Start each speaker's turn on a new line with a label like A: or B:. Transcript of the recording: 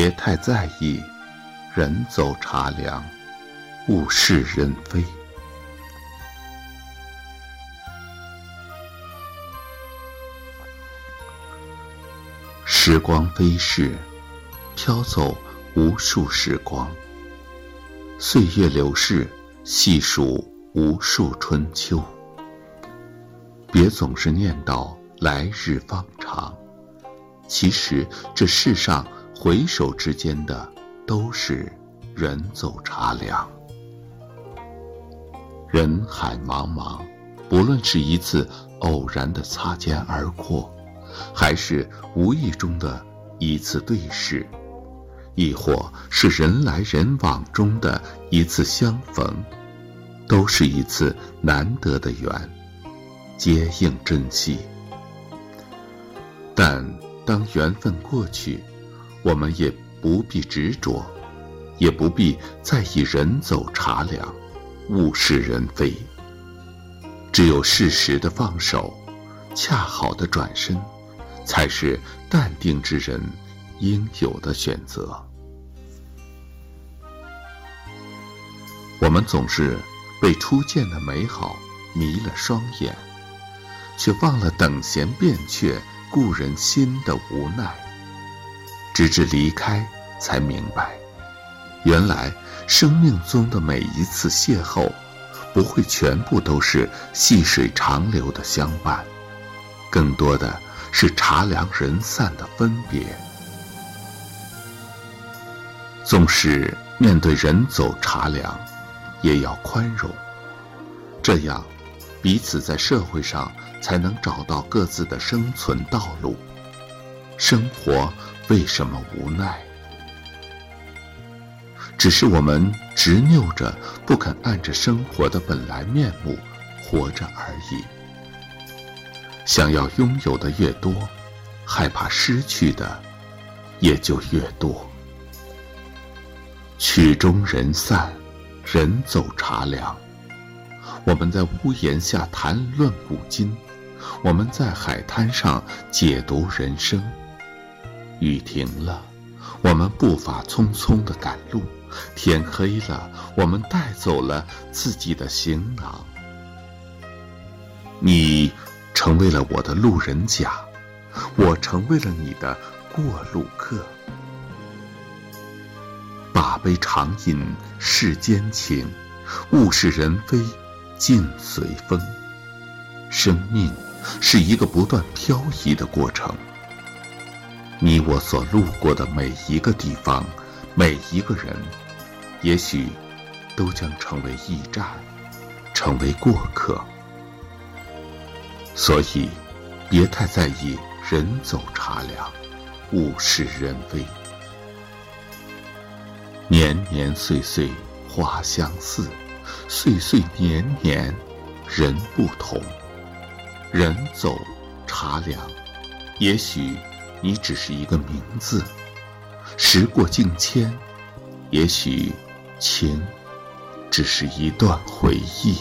A: 别太在意，人走茶凉，物是人非。时光飞逝，飘走无数时光。岁月流逝，细数无数春秋。别总是念叨来日方长，其实这世上回首之间的都是人走茶凉。人海茫茫，不论是一次偶然的擦肩而过，还是无意中的一次对视，亦或是人来人往中的一次相逢，都是一次难得的缘。皆应珍惜，但当缘分过去，我们也不必执着，也不必在意人走茶凉，物是人非。只有适时的放手，恰好的转身，才是淡定之人应有的选择。我们总是被初见的美好迷了双眼。却忘了等闲变却故人心的无奈，直至离开，才明白，原来生命中的每一次邂逅，不会全部都是细水长流的相伴，更多的是茶凉人散的分别。纵使面对人走茶凉，也要宽容，这样。彼此在社会上才能找到各自的生存道路。生活为什么无奈？只是我们执拗着不肯按着生活的本来面目活着而已。想要拥有的越多，害怕失去的也就越多。曲终人散，人走茶凉。我们在屋檐下谈论古今，我们在海滩上解读人生。雨停了，我们步伐匆匆的赶路；天黑了，我们带走了自己的行囊。你成为了我的路人甲，我成为了你的过路客。把杯长饮世间情，物是人非。境随风，生命是一个不断漂移的过程。你我所路过的每一个地方，每一个人，也许都将成为驿站，成为过客。所以，别太在意人走茶凉，物是人非。年年岁岁花相似。岁岁年年，人不同。人走茶凉，也许你只是一个名字；时过境迁，也许情只是一段回忆。